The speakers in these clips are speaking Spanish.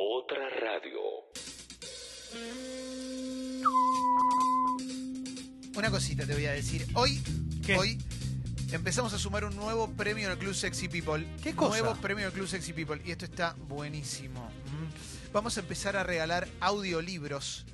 Otra radio. Una cosita te voy a decir. Hoy, ¿Qué? hoy empezamos a sumar un nuevo premio en el Club Sexy People. ¿Qué cosa? Nuevo premio en el Club Sexy People. Y esto está buenísimo. Mm. Vamos a empezar a regalar audiolibros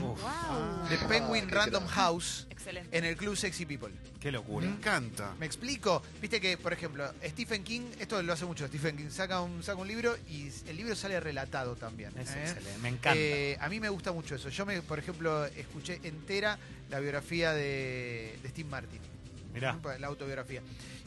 Uf, de Penguin Random. House Excelente. en el Club Sexy People. qué Me locura. encanta. ¿Me explico? Viste que, por ejemplo, Stephen King, esto lo hace mucho Stephen King, saca un, saca un libro y el libro sale relatado también. Es ¿eh? excelente, me encanta. Eh, a mí me gusta mucho eso. Yo, me, por ejemplo, escuché entera la biografía de, de Steve Martin, Mirá. la autobiografía.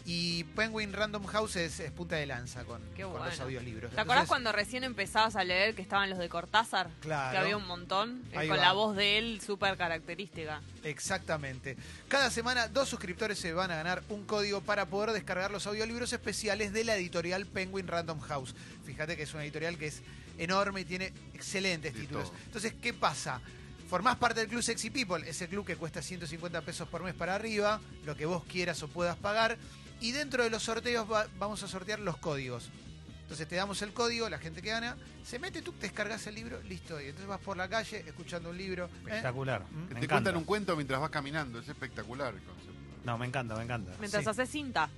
Y Penguin Random House es, es punta de lanza con, Qué con bueno. los audiolibros. ¿Te acordás Entonces, cuando recién empezabas a leer que estaban los de Cortázar? Claro. Que había un montón. eh, Ahí con va. la voz de él súper característica. Exactamente. Cada semana dos suscriptores se van a ganar un código para poder descargar los audiolibros especiales de la editorial Penguin Random House. Fíjate que es una editorial que es enorme y tiene excelentes De títulos. todo. Entonces, ¿qué pasa? Formás parte del Club Sexy People, ese club que cuesta 150 pesos por mes para arriba, lo que vos quieras o puedas pagar. Y dentro de los sorteos va- vamos a sortear los códigos. Entonces te damos el código, la gente que gana, se mete, tú te descargas el libro, listo. Y entonces vas por la calle escuchando un libro. ¿eh? Espectacular. Me te encanta. cuentan un cuento mientras vas caminando. Es espectacular el concepto. No, me encanta, me encanta. Mientras Sí. haces cinta.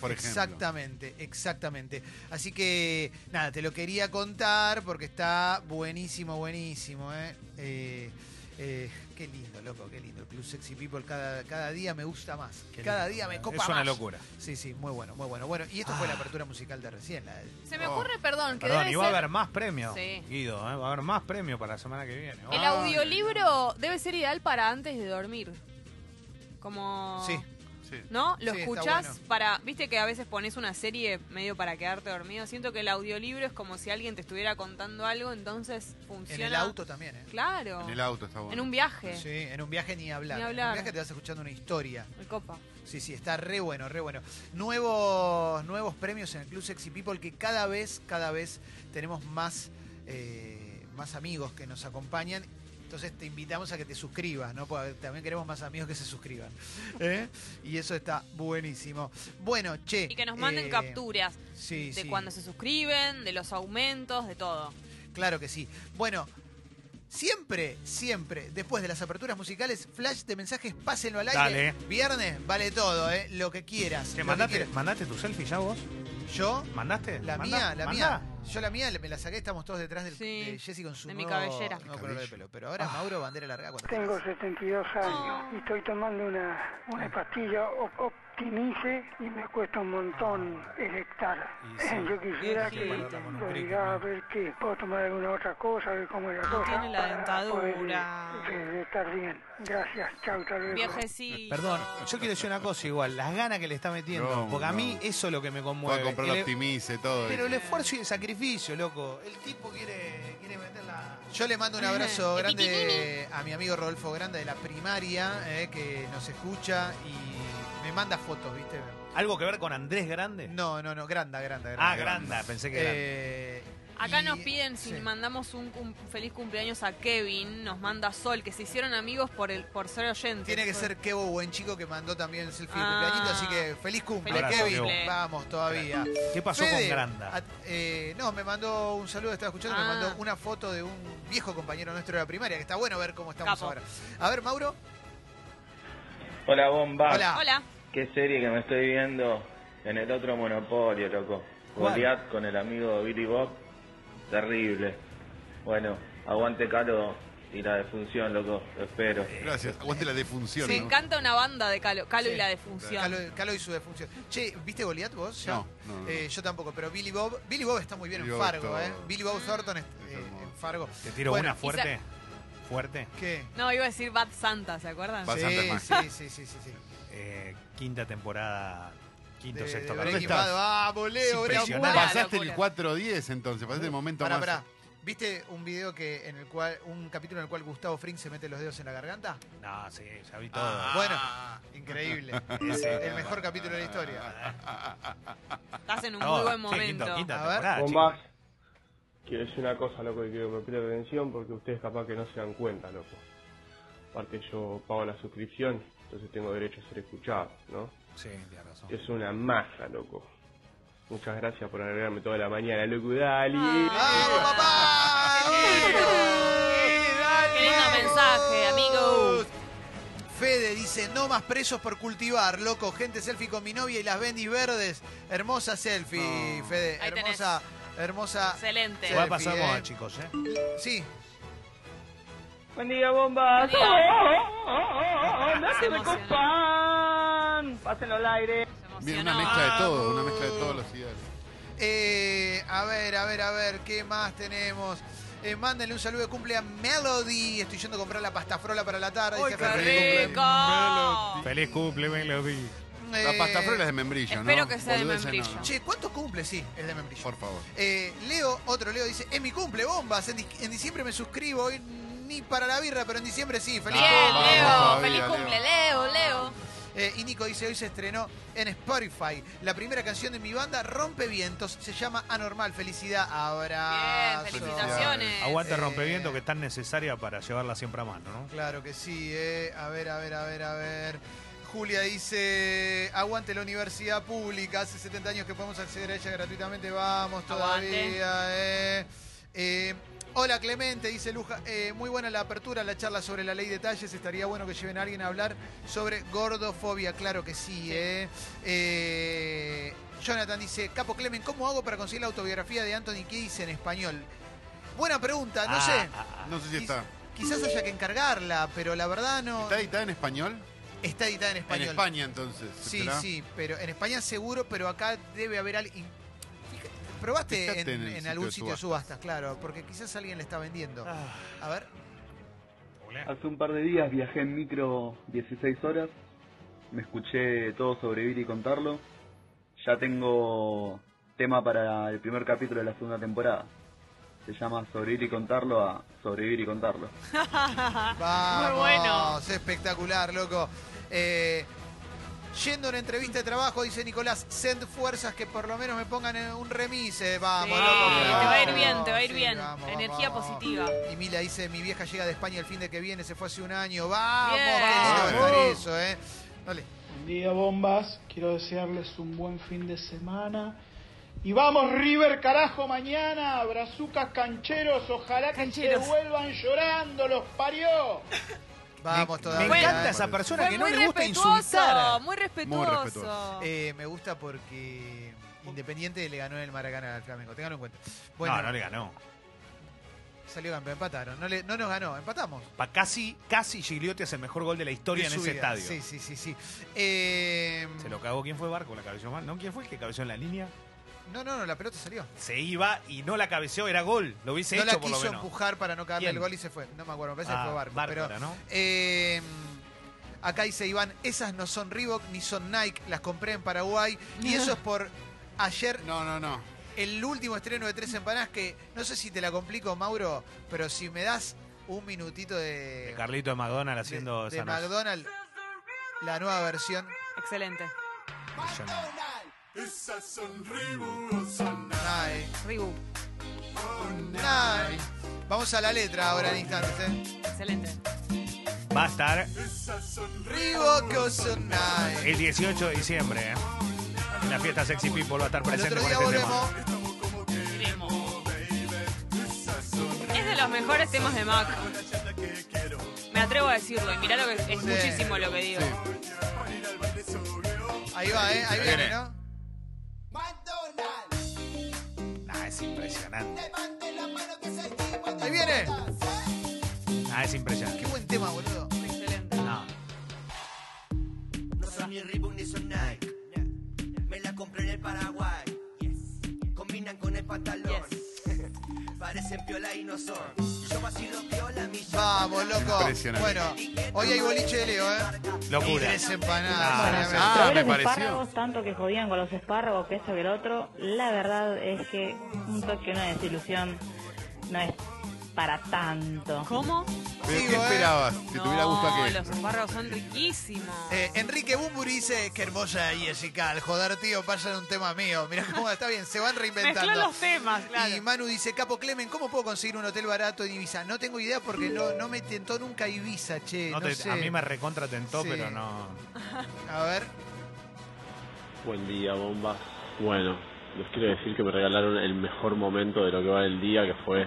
Por ejemplo. Exactamente, exactamente. Así que, nada, te lo quería contar porque está buenísimo, buenísimo, ¿eh? Eh, eh, qué lindo, loco, qué lindo. El Club Sexy People cada, cada día me gusta más. Qué cada lindo, día me es copa una más. locura. Sí, sí, muy bueno, muy bueno. Bueno, y esto fue Ah. la apertura musical de recién. la- Se me Oh. ocurre, perdón, que Perdón, debe y va a haber más premios, Sí. Guido, ¿eh? va a haber más premios para la semana que viene. El Ay. audiolibro debe ser ideal para antes de dormir. Como... Sí, Sí. ¿No? Lo Sí, escuchás bueno. para. Viste que a veces pones una serie medio para quedarte dormido. Siento que el audiolibro es como si alguien te estuviera contando algo, entonces funciona. en el auto también, ¿eh? Claro. En el auto está bueno. En un viaje. Sí, en un viaje ni hablar. Ni En un viaje te vas escuchando una historia. El copa. Sí, sí, está re bueno, re bueno. Nuevos, nuevos premios en el Club Sexy People que cada vez, cada vez tenemos más, eh, más amigos que nos acompañan. Entonces te invitamos a que te suscribas, ¿no? Porque también queremos más amigos que se suscriban. ¿eh? Y eso está buenísimo. Bueno, che. Y que nos manden eh, capturas Sí, de sí. cuando se suscriben, de los aumentos, de todo. Claro que sí. Bueno, siempre, siempre, después de las aperturas musicales, flash de mensajes, pásenlo al aire. Dale. Viernes, vale todo, ¿eh? Lo que quieras. Che, lo que mandate, quieras. ¿Mandaste tu selfie ya vos? Yo, ¿Mandaste? la ¿Mandá? mía, la ¿Mandá? mía. Yo la mía me la saqué, estamos todos detrás del, Sí, de Jessy con su de mi cabellera. nuevo color de pelo. Pero ahora Ah. Mauro, bandera larga cuando Tengo 72 años y estoy tomando una, una pastilla op- Optimice y me cuesta un montón electar. Y sí. Yo quisiera que diga a ver que puedo tomar alguna otra cosa, a ver cómo es la cosa. tiene la para poder, dentadura. eh, estar bien. Gracias, chau, hasta luego. Viejecito. Perdón, yo quiero decir una cosa igual, las ganas que le está metiendo, No, porque a no. mí eso es lo que me Va conmueve. a comprar El- Optimice, todo. pero el esfuerzo y el sacrificio, loco. El tipo quiere, quiere meterla. Yo le mando un abrazo El grande a mi amigo Rodolfo Grande de la primaria, eh, que nos escucha y me manda fotos, ¿viste? ¿Algo que ver con Andrés Grande? No, no, no, granda, granda, granda. ah, Granda, pensé que era. Eh, Acá y- nos piden si sí. mandamos un, feliz cumpleaños a Kevin, nos manda Sol, que se hicieron amigos por el por ser oyentes. Tiene que ser Kevo buen chico que mandó también el selfie de Ah. cumpleañito, así que feliz cumple, Feliz Kevin. cumple. Vamos todavía. ¿Qué pasó Fede, con Granda? a- eh, no, me mandó un saludo, estaba escuchando, me Ah. mandó una foto de un viejo compañero nuestro de la primaria, que está bueno ver cómo estamos Capo. ahora. A ver, Mauro. Hola, bomba. Hola. Hola. Qué serie que me estoy viendo en el otro monopolio, loco. ¿Cuál? Goliath con el amigo Billy Bob. Terrible. Bueno, aguante Calo y la defunción, loco. Lo espero. Gracias. Aguante la defunción. Me ¿no? encanta una banda de Calo, Calo Sí. y la defunción. Calo, Calo y su defunción. Che, ¿viste Goliath vos? ya? No, no, no. Eh, yo tampoco, pero Billy Bob. Billy Bob está muy bien Billy en Fargo, ¿eh? Billy Bob Thornton eh, en Fargo. Te tiro Bueno, una fuerte. Fuerte. ¿Qué? No, iba a decir Bad Santa, ¿se acuerdan? Bad Sí, Santa es sí, sí, sí, sí, sí. Eh, quinta temporada, quinto, De- sexto de capítulo. Breaking Bad. Vamos, Leo, Es Breaking impresionante. Bad. Pasaste locura. el 4-10 entonces, pasaste el momento Pará, más. pará. ¿Viste un video que en el cual un capítulo en el cual Gustavo Fring se mete los dedos en la garganta? No, sí, ya vi todo. Ah. Bueno, increíble. Ese. el mejor capítulo de la historia. Estás en un No, muy buen sí, momento. quinto- quinta A ver. temporada, Bombas. Quiero decir una cosa, loco, y quiero que me preste atención porque ustedes capaz que no se dan cuenta, loco. Aparte yo pago la suscripción, entonces tengo derecho a ser escuchado, ¿no? Sí, tienes razón. Es una masa, loco. Muchas gracias por alegrarme toda la mañana, loco. Dale. ¡Vamos, papá! Qué lindo mensaje, amigo. Fede dice, no más presos por cultivar, loco, gente selfie con mi novia y las bendis verdes. Hermosa selfie, No. Fede. Ahí tenés. Hermosa. Excelente. Igual pasamos eh. a chicos, ¿eh? Sí, Buen día, bombas. Buen día. Oh, oh, oh, oh, no Se se me emocionó. copan. Pásenlo al aire. Se una mezcla de todo, una mezcla de todos los ideales. Eh, a ver, a ver, a ver, ¿qué más tenemos? Eh, mándenle un saludo de cumple a Melody. Estoy yendo a comprar la pasta frola para la tarde. ¡Uy, dice qué Fede. rico! Feliz cumple, Melody. La Eh, pasta frola es de membrillo, ¿no? espero que sea de membrillo. no. Che, ¿cuántos cumple? Sí, es de membrillo. Por favor. Eh, Leo, otro Leo dice, es mi cumple, bombas. En, di- en diciembre me suscribo, hoy ni para la birra, pero en diciembre sí. Feliz Bien, Vamos Leo. todavía, Feliz cumple, Leo, Leo. Eh, y Nico dice, hoy se estrenó en Spotify. La primera canción de mi banda, Rompe Vientos, se llama Anormal. Felicidad, abrazo. Bien, felicitaciones. Aguante Eh, rompeviento que es tan necesaria para llevarla siempre a mano, ¿no? Claro que sí, eh. A ver, a ver, a ver, a ver. Julia dice, aguante la universidad pública, hace 70 años que podemos acceder a ella gratuitamente, vamos todavía. Eh. Eh, hola Clemente, dice Luja, eh, muy buena la apertura, la charla sobre la ley de talles, estaría bueno que lleven a alguien a hablar sobre gordofobia, claro que sí. Eh. Eh, Jonathan dice, Capo Clemen, ¿cómo hago para conseguir la autobiografía de Anthony Kiedis en español? Buena pregunta, no Ah, sé. ah, ah. No sé si está. Quizás haya que encargarla, pero la verdad no. ¿Está editada en español? Está editada en español. En España, entonces. Sí, ¿será? sí, pero en España seguro, pero acá debe haber alguien. Probaste Fíjate en, en el en sitio algún sitio de subastas, claro, porque quizás alguien le está vendiendo. Ah, A ver. Hace un par de días viajé en micro 16 horas, me escuché todo sobrevivir y contarlo. Ya tengo tema para el primer capítulo de la segunda temporada. Se llama Sobrevivir y contarlo a Sobrevivir y contarlo. vamos. bueno. espectacular, loco. Eh, yendo a una entrevista de trabajo, dice Nicolás, send fuerzas que por lo menos me pongan en un remise. Vamos, Sí, loco. te vamos. va a ir bien, te va a ir Sí, bien. vamos, Energía vamos. positiva. Y Mila dice, mi vieja llega de España el fin de que viene, se fue hace un año. Vamos, Bien. qué lindo va a estar Vamos. eso, eh. Dale. Buen día, bombas. Quiero desearles un buen fin de semana. Y vamos, River, carajo, mañana. Brazucas cancheros. Ojalá Cancheros. que se vuelvan llorando. Los parió. Vamos me, todavía. me encanta eh. esa persona Fue que no le gusta insultar. muy respetuoso. Muy respetuoso. Eh, me gusta porque Independiente le ganó en el Maracaná al Flamengo. Ténganlo en cuenta. Bueno, no, no le ganó. salió campeón, empataron. No, le- no nos ganó, empatamos. Pa- casi, casi Gigliotti hace el mejor gol de la historia De en ese vida. estadio. Sí, sí, sí, sí. Eh, Se lo cagó. ¿Quién fue Barco? ¿La cabeció mal? ¿No? ¿Quién fue el que cabeció en la línea? No, no, no, la pelota salió. Se iba y no la cabeceó, era gol. Lo hubiese no hecho la por lo quiso menos. empujar para no cagarle ¿Quién? el gol y se fue. No me acuerdo, me parece que Ah, fue Barco. Pero, ¿no? eh, acá dice Iván, esas no son Reebok ni son Nike, las compré en Paraguay. Y eso es por ayer No, no, no. el último estreno de Tres Empanadas que no sé si te la complico, Mauro, pero si me das un minutito de, De Carlito de McDonald's de- haciendo de esa noche. McDonald's, la nueva versión. Excelente. Impresionante. Nike, Reebok. Nike. Vamos a la letra ahora en instantes, ¿eh? Excelente. Va a estar o son Nike. el 18 de diciembre. ¿eh? En la fiesta Sexy People va a estar El presente otro con día este volvemos. tema. Es de los mejores temas de Mac. Me atrevo a decirlo y mirá lo que es Sí. muchísimo lo que digo. Ahí va, ¿eh? Ahí viene, viene. ¿no? Impresionante. Ahí viene. Ah, es impresionante. Qué buen tema, boludo. Excelente. No. No son ni Reebok ni son Nike. Me la compré en el Paraguay. Combinan con el pantalón. Parecen piola y no son. Yo vacilo piola, mi Vamos, loco. Impresionante. Bueno, hoy hay boliche de Leo, ¿eh? Locura. Tres empanadas. Ah, obviamente. Ah, Sobre me los pareció. espárragos, tanto que jodían con los espárragos, que esto que el otro, la verdad es que un toque, una desilusión, no es para tanto. ¿Cómo? ¿Pero Digo, qué eh. esperabas? ¿Que tuviera gusto a No, qué? los espárragos son riquísimos. Eh, Enrique Bumburi dice, qué hermosa Jessica, al joder tío, pasan un tema mío. Mirá cómo está bien, se van reinventando. Mezcló los temas, claro. Y Manu dice, Capo Clemen, ¿cómo puedo conseguir un hotel barato en Ibiza? No tengo idea porque no, no me tentó nunca Ibiza, che. No, No te- sé. a mí me recontra tentó, Sí. pero no. A ver, Buen día, bombas. Bueno, les quiero decir que me regalaron el mejor momento de lo que va del día, que fue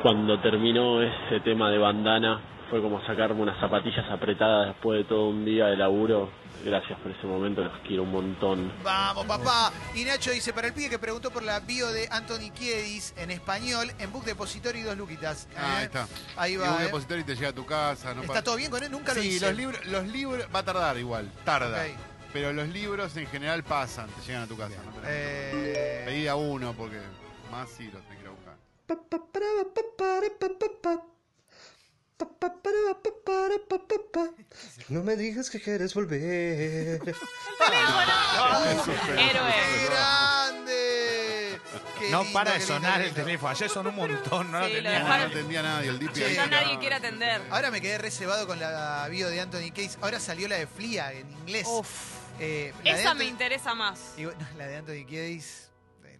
cuando terminó ese tema de bandana. Fue como sacarme unas zapatillas apretadas después de todo un día de laburo. Gracias por ese momento, los quiero un montón. Vamos, papá. Y Nacho dice, para el pibe que preguntó por la bio de Anthony Kiedis en español, en Book Depository dos luquitas. Ah, ahí ¿eh? está. Ahí Y va. un ¿eh? depositorio y te llega a tu casa. No ¿Está todo bien con él? Nunca lo Sí, hice. los libros, los libros va a tardar igual, tarda. Pero los libros en general pasan, te llegan a tu casa. No Eh, Pedí a uno porque más sí los tenés No me digas que quieres volver. Héroe. ¡Qué grande! Qué No lindo, para de qué lindo, sonar qué el lindo. teléfono. Ayer sonó un montón, no lo Sí, lo tenía dejaron- No nadie. entendía nadie, el DP. Sí. Ya nadie quiere atender. Ahora me quedé reservado con la bio de Anthony Case. Ahora salió la de Flia en inglés. Uf. Eh, la de Esa Anthony- me interesa más. y bueno, la de Anthony Kiedis.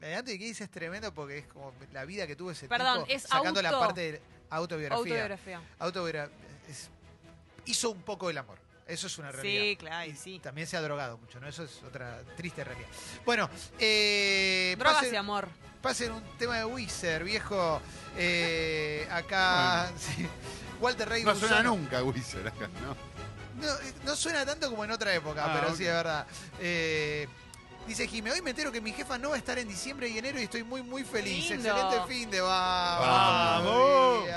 La de Anthony Kiedis es tremendo porque es como la vida que tuvo ese Perdón, tipo. es sacando la auto- parte de autobiografía. Autobiografía. Autobiogra- es- hizo un poco del amor. Eso es una realidad. Sí, claro, y sí. También se ha drogado mucho, ¿no? Eso es otra triste realidad. Bueno, eh, Drogas pasen- y amor. Pasen un tema de Wizard, viejo. Eh, acá. sí. Walter Rey No suena Gusano. nunca Wizard acá, ¿no? No, eh, no suena tanto como en otra época, Ah, pero ok. sí es verdad. Eh, dice Jimé, hoy me entero que mi jefa no va a estar en diciembre y enero y estoy muy, muy feliz. Lindo. Excelente fin de vamos. Vamos.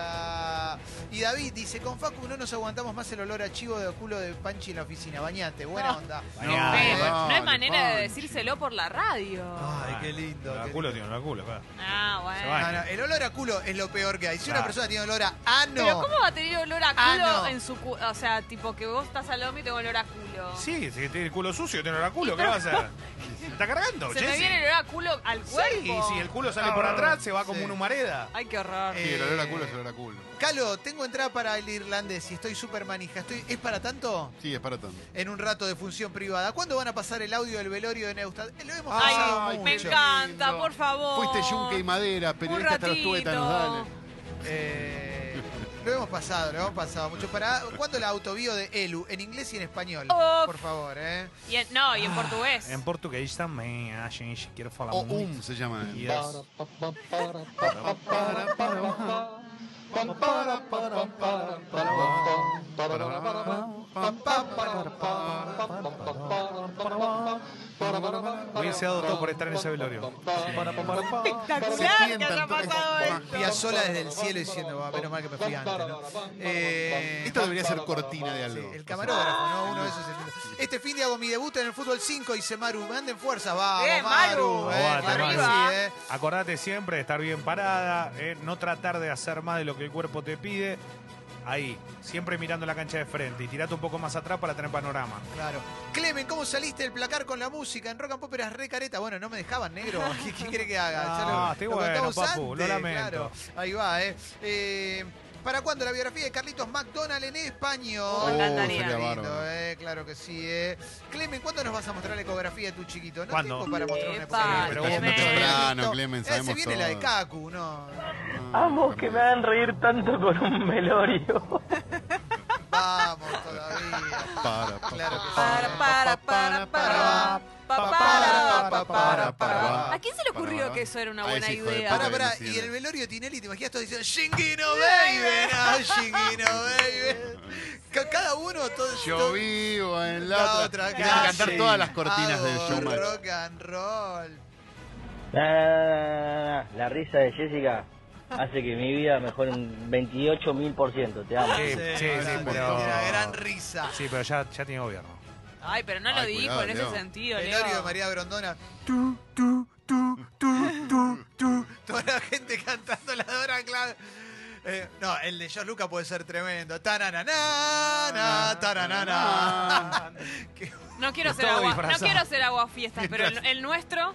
Y David dice, con Facu no nos aguantamos más el olor a chivo de culo de Panchi en la oficina. Bañate, buena No. onda. No, dale, hay manera de decírselo por la radio. Ay, qué lindo. La qué culo lindo. tiene la culo, claro. Ah, bueno. No, no, el olor a culo es lo peor que hay. Si una persona tiene olor a ano. Pero ¿cómo va a tener olor a culo Ah, no. en su culo? O sea, tipo que vos estás al hombro y tengo olor a culo. Sí, si tiene el culo sucio, tiene la culo, ¿qué va a hacer? ¿Se está cargando, Se me Jessy? viene el olor a culo al cuerpo. Sí, si el culo sale por atrás, se va como Sí. una humareda. Ay, qué horror. Sí, el olor a culo es olor a culo. Calo, tengo entrada para el irlandés y estoy súper manija. Estoy, ¿Es para tanto? Sí, es para tanto. En un rato de función privada. ¿Cuándo van a pasar el audio del velorio de Neustadt? Eh, Lo hemos Ay, pasado Ay, me mucho. encanta, lindo. por favor. Fuiste yunque y madera, periodista hasta los ratito. tuétanos, dale. Eh, lo hemos pasado, lo hemos pasado mucho. Para, ¿Cuándo la autobío de Elu? En inglés y en español. Por favor, ¿eh? Y en- no, y en portugués. En português também, a gente quer falar O. Um se llama. Yes. Muy deseado todo por estar en ese velorio. Espectacular que haya pasado esto. Piazzola desde el cielo diciendo, "Ah, menos mal que me fui antes, ¿no? Eh, Esto debería ser cortina de Sí, algo. el camarógrafo, ¿no? Uno de esos. es. Este fin de hago mi debut en el fútbol 5, dice Maru. Manden fuerza, vamos, Bien, Maru. Maru. eh, Maru. sí, eh. Acordate siempre de estar bien parada, eh, no tratar de hacer más de lo que el cuerpo te pide. Ahí, siempre mirando la cancha de frente y tirate un poco más atrás para tener panorama. Claro. Clemen, ¿cómo saliste del placar con la música? En Rock and Pop eras re careta. Bueno, no me dejaban negro. ¿Qué, qué quiere que haga? Ah, estoy bueno, papu, lo antes, lamento. claro. Ahí va, ¿eh? Eh, ¿Para cuándo la biografía de Carlitos McDonald en español? Me encantaría. sería Qué lindo, eh, claro que sí, eh. Clemen, ¿cuándo nos vas a mostrar la ecografía de tu chiquito? No ¿Cuándo? tengo para mostrar una ecografía. pero vos temprano, Clemen, Eh, se sabemos viene la de todo. Kaku, ¿no? Amo que me hagan reír tanto con un velorio. Vamos todavía. Para, pa, Claro que sí. Para, para, para, para, para, para, para, para. ¿A quién se le ocurrió que eso era una buena idea? puta. Pará, pará, que no y el velorio de Tinelli, ¿te imaginas todos diciendo Shingino baby? No, Shingino baby. Ca- Cada uno, todo. Yo todo- vivo en la, la otra. otra cantar todas las cortinas del showmatch. Rock and roll. La risa de Jessica hace que mi vida mejore un 28 mil por ciento. Te amo. Sí, sí, sí, pero- Una gran risa. Sí, pero ya, ya tiene gobierno. Ay, pero no lo Ay, dijo cuidado, en ese Leo. sentido, Velorio de Leo. María Brondona. Tu, tu, tu, tu, tu, tu. Toda la gente cantando la Dora Clan. Eh, no, el de George Lucas puede ser tremendo. Taranana, taranana. No quiero ser agua, no disfrazado. quiero ser agua fiestas, pero el, el nuestro,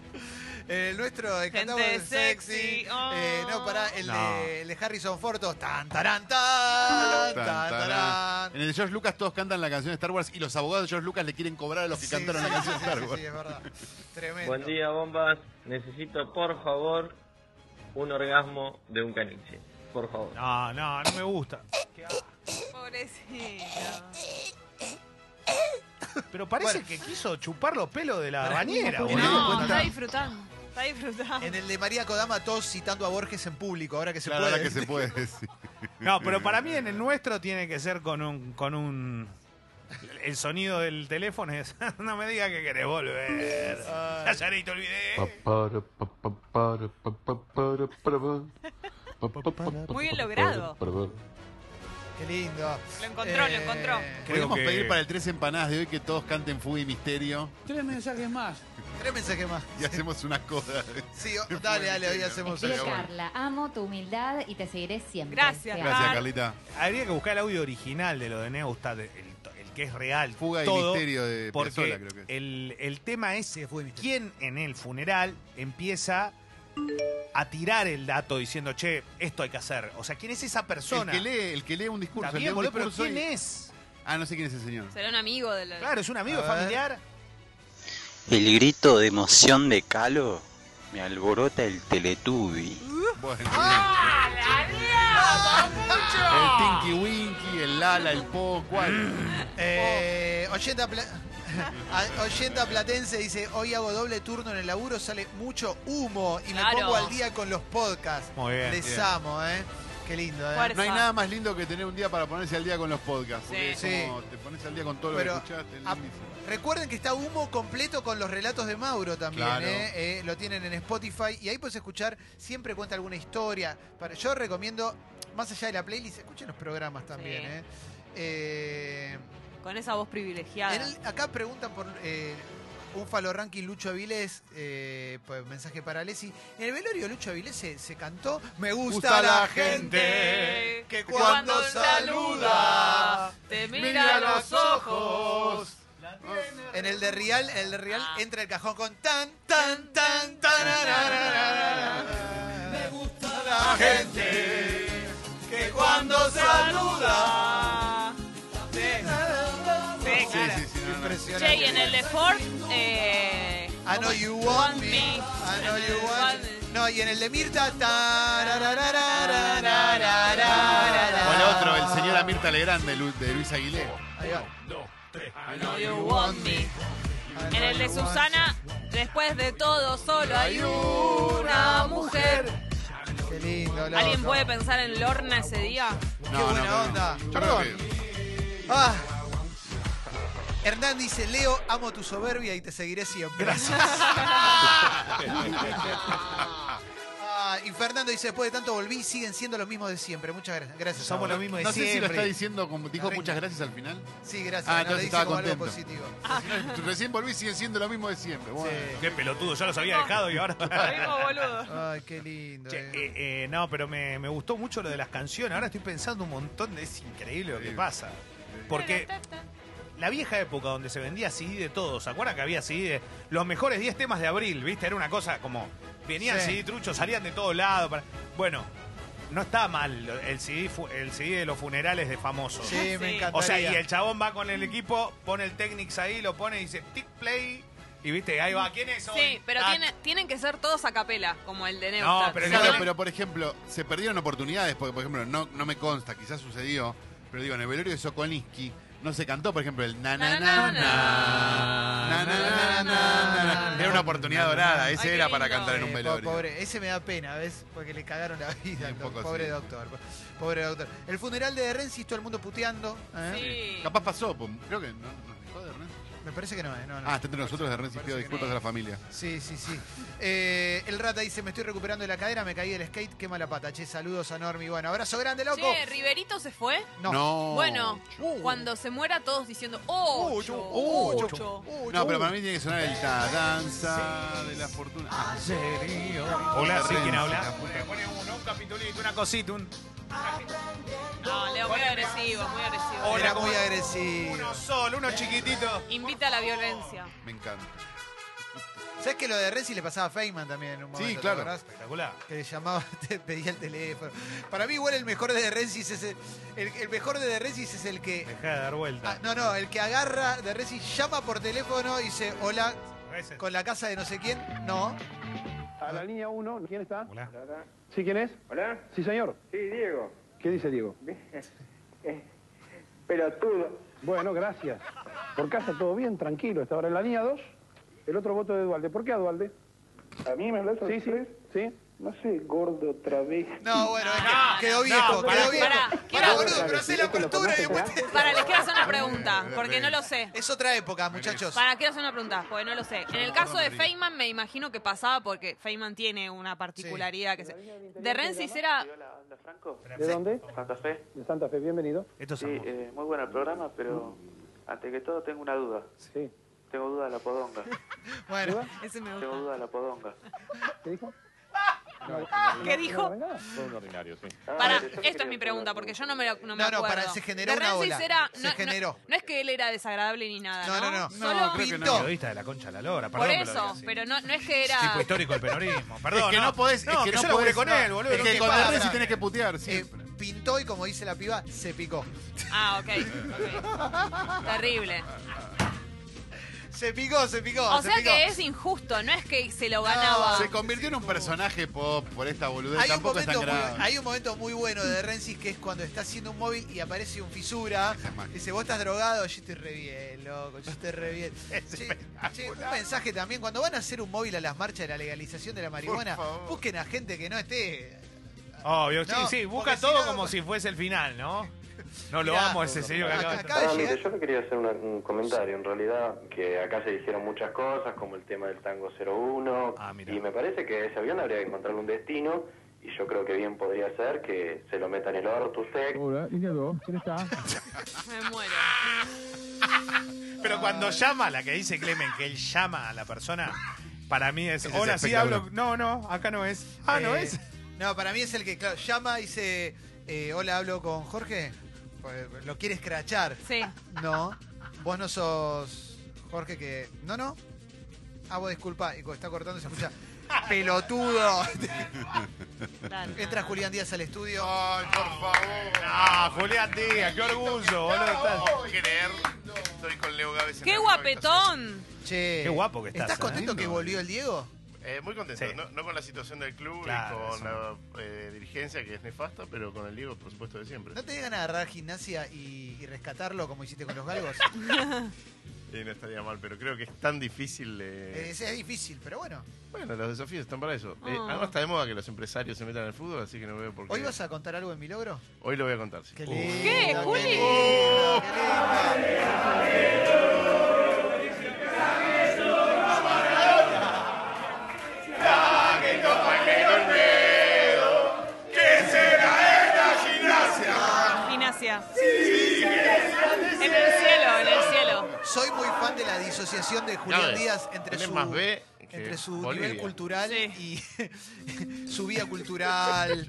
El nuestro de Gente cantamos sexy, sexy. oh. Eh, no, pará, el, No. de, el de Harrison Ford, todos tan, taran, tan, Tan, tan, tarán. tarán. En el de George Lucas todos cantan la canción de Star Wars y los abogados de George Lucas le quieren cobrar a los que Sí, cantaron sí, la canción sí, de Star sí, Wars. sí, es verdad. Tremendo. Buen día, bombas. Necesito, por favor, un orgasmo de un caniche. Por favor. No, no, no me gusta. pobrecito. Pero parece que quiso chupar los pelos de la bañera, ¿cómo boludo. No, está disfrutando. Está disfrutando. En el de María Kodama, todos citando a Borges en público, ahora que se Claro, puede. ahora que se puede, sí. No, pero para mí en el nuestro tiene que ser con un con un el sonido del teléfono es no me diga que querés volver. Ya ya te olvidé. Muy bien logrado. Qué lindo. Lo encontró, lo encontró. Podríamos que- pedir para el tres empanadas de hoy que todos canten Fuga y Misterio Tres mensajes más. Tres mensajes más. y hacemos una coda. Sí, o- dale, dale, hoy hacemos eso. Carla, amo tu humildad y te seguiré siempre. Gracias, Gracias. Carlita. Habría que buscar el audio original de lo de Neustad, el, el que es real. Fuga y Misterio de Porque Piazzolla, creo que es. el, el tema es quién en el funeral empieza a tirar el dato diciendo, che, esto hay que hacer. O sea, ¿quién es esa El persona? que, lee, el que lee un discurso. El lee un boludo, pero discurso ¿quién y- es? Ah, no sé quién es el señor. Será un amigo de la... Claro, es un amigo A ver. familiar. El grito de emoción de Calo me alborota el Teletubby. Bueno. ¡Ah, El Tinky Winky, el Lala, el Po, ¿cuál? Eh, 80, pla- a- 80 Platense dice, hoy hago doble turno en el laburo, sale mucho humo y Claro. me pongo al día con los podcasts. Muy bien. Les Bien. amo, ¿eh? Qué lindo, ¿eh? Fuerza. No hay nada más lindo que tener un día para ponerse al día con los podcasts. Porque Sí. es como te pones al día con todo Pero, lo que escuchaste. a- lindísimo. Recuerden que está Humo completo con los relatos de Mauro también, Claro. ¿eh? Eh, Lo tienen en Spotify y ahí puedes escuchar, siempre cuenta alguna historia. Para- Yo recomiendo, más allá de la playlist, escuchen los programas también, Sí. ¿eh? Con esa voz privilegiada. el- acá preguntan por eh, un Falo Ranking Lucho Avilés, eh, pues, mensaje para Alessi. En el velorio Lucho Avilés se, se cantó Me gusta, la gente que cuando saluda te mira a los ojos. En el de Real, en el de Real entra el cajón con tan, tan, tan, tan. Me gusta la gente que cuando saluda. Sí, no, no. Impresionante. Che, y en el de Ford, eh, I know you want me. I know you want me. No, y en el de Mirta. O el otro, el señor Amirta Legrand de, Lu- de Luis Aguilera. Ahí va. I know you want me. En el de Susana, después de todo, solo hay una mujer. Qué lindo, loco. ¿Alguien puede pensar en Lorna ese día? Qué buena onda. Perdón. que- Ah. Hernán dice, Leo, amo tu soberbia y te seguiré siempre. Gracias. Ah, y Fernando dice, después de tanto volví, siguen siendo los mismos de siempre. Muchas gracias. Gracias. Somos Amor. lo mismo de No sé si lo siempre. está diciendo como dijo muchas gracias al final. Sí, gracias. Ah, no, entonces dice estaba algo contento. positivo. Si no, Recién volví y siguen siendo lo mismo de siempre. Bueno. Qué pelotudo, ya los había dejado y ahora. Lo mismo, boludo. Ay, qué lindo. Che, eh. eh, eh, no, pero me, me gustó mucho lo de las canciones. Ahora estoy pensando un montón de. Es increíble lo que pasa. Porque la vieja época donde se vendía CD de todo, ¿se acuerdan que había CD de los mejores 10 temas de abril? ¿Viste? Era una cosa como. Venían Sí. CD truchos, salían de todos lados. para- Bueno, no está mal el CD, el CD de los funerales de famosos. Sí, me Sí. encantaría. O sea, y el chabón va con el equipo, pone el Technics ahí, lo pone y dice tick play. Y viste, ahí va, ¿quién es hoy? Sí, pero Tac. tiene- tienen que ser todos a capela, como el de No, Neustadt. pero Si Claro, no- pero por ejemplo, se perdieron oportunidades, porque por ejemplo, no, no me consta, quizás sucedió, pero digo, en el velorio de Sokolinsky no se cantó, por ejemplo, el na na na na na na na Era una oportunidad dorada, ese era para cantar en un velorio. Ese me da pena, ¿ves? Porque le cagaron la vida. Pobre doctor, pobre doctor. El funeral de Renzi, todo el mundo puteando. Capaz pasó, creo que no. Me parece que no, ¿eh? No, no. Ah, está entre nosotros de Renzi, pido disculpas a la familia. Sí, sí, sí. Eh, el rata dice, me estoy recuperando de la cadera, me caí del skate, qué mala pata. Che, saludos a Normi. Bueno, abrazo grande, loco. Che, ¿Riverito se fue? No. No. Bueno, cuando se muera todos diciendo ocho, ocho, ocho. No, pero para mí tiene que sonar el ta danza de la fortuna. Ah, Hola, sí, ¿quién habla? la pone uno, un capitulito, una cosita, un. No, Leo, muy agresivo, muy agresivo. Era muy agresivo. Uno solo, uno chiquitito. Invita a la violencia. Me encanta. ¿Sabes que lo de Renzi le pasaba a Feynman también en un momento? Sí, ¿te claro. Espectacular. Que le llamaba, te pedía el teléfono. Para mí igual el mejor de Renzi es el, el mejor de Renzi es el que Deja de dar vuelta. Ah, no, no, el que agarra de Renzi, llama por teléfono y dice, hola, con la casa de no sé quién. No. A la línea 1, ¿quién está? Hola. ¿Sí, quién es? ¿Hola? Sí, señor. Sí, Diego. ¿Qué dice Diego? Pelotudo. Bueno, gracias. Por casa todo bien, tranquilo. Está ahora en la línea 2. El otro voto de Dualde. ¿Por qué a Dualde? ¿A mí me hablas Sí, sí, sí. No sé, gordo otra vez. No, bueno, es que quedó viejo, quedó viejo. quiero- boludo, pero hacé la apertura y después te... Para, les quiero hacer una pregunta, porque no lo sé. Es otra época, muchachos. Para, quiero hacer una pregunta, porque no lo sé. En el caso de Feynman, me imagino que pasaba porque Feynman tiene una particularidad que se... De Rensis era... ¿De dónde? Santa Fe. De Santa Fe, bienvenido. Estos Sí, eh, muy bueno el programa, pero antes que todo tengo una duda. Sí. Tengo duda de la podonga. Bueno, ese me Tengo duda de la podonga. ¿Qué dijo? ¿Qué dijo? Fue un ordinario, sí. Para, esto es mi pregunta, porque yo no me, lo, no me No, no, acuerdo. para, se generó De una ola. era... Se no, no- generó. No, es que él era desagradable ni nada, No, ¿no? no, no. Solo No, creo que no. Pintó. Periodista de la concha de la lora, Por perdón. que lo eso, así. pero no, no es que era... Tipo histórico del peronismo. Perdón, es que no, podés, No, es que, que no yo laburé podés, con no. él, boludo. Es que con el Renzi tenés que putear Eh, siempre. pintó y como dice la piba, se picó. Ah, ok. ok. Terrible. Se picó, se picó. O se sea picó. que es injusto, no es que se lo ganaba. Se convirtió en un personaje pop por esta boludez. Hay un, Tampoco es tan momento muy, grave. hay un momento muy bueno de Rensis que es cuando está haciendo un móvil y aparece un fisura. Dice, vos estás drogado, yo estoy re bien, loco, yo estoy re bien. Che, che, un mensaje también, cuando van a hacer un móvil a las marchas de la legalización de la marihuana, busquen a gente que no esté... Obvio, sí, No, sí, busca si todo no- como si fuese el final, ¿no? No lo Mirá, amo ese señor que acaba de Ah, mire, yo le quería hacer una- un comentario. En realidad, que acá se dijeron muchas cosas, como el tema del tango 01. y me parece que ese avión habría que encontrarle un destino. Y yo creo que bien podría ser que se lo meta en el orto usted. Hola, línea 2. ¿Quién está? Me muero. Pero cuando llama, la que dice Clemen, que él llama a la persona, para mí es. Ese es Hola, sí espectacular. hablo. No, no, acá no es. Ah, no Eh, es. No, para mí es el que, claro, llama y dice, eh, hola, hablo con Jorge. Pues, Lo quiere escrachar. Sí. No, vos no sos Jorge que... No, no. Ah, vos disculpa. Y cuando está cortando se escucha, pelotudo. Entra Julián Díaz al estudio. Ay, por favor. Ah, Julián Díaz, qué orgullo, boludo. estás- puedo creer. Estoy con Leo Gávez en ¡Qué la guapetón! Che. Qué guapo que estás, ¿Estás ¿eh? contento que volvió el Diego? Eh, muy contento, Sí. no, no con la situación del club Claro, y con la eh, dirigencia que es nefasta, pero con el Diego, por supuesto, de siempre. ¿No te ganas de agarrar gimnasia y, y rescatarlo como hiciste con los galgos? Y no estaría mal, pero creo que es tan difícil. eh, Eh, es, es difícil, pero bueno. Bueno, los desafíos están para eso. Eh, Ah. además está de moda que los empresarios se metan el fútbol, así que no veo por qué. ¿Hoy vas a contar algo en mi logro? Hoy lo voy a contar, sí. Qué lindo, ¿Qué, Juli? Gimnasia. En el cielo, en el cielo. Soy muy fan de la disociación de Julián Díaz entre su, más B que entre su Bolivia. nivel cultural y su vida cultural.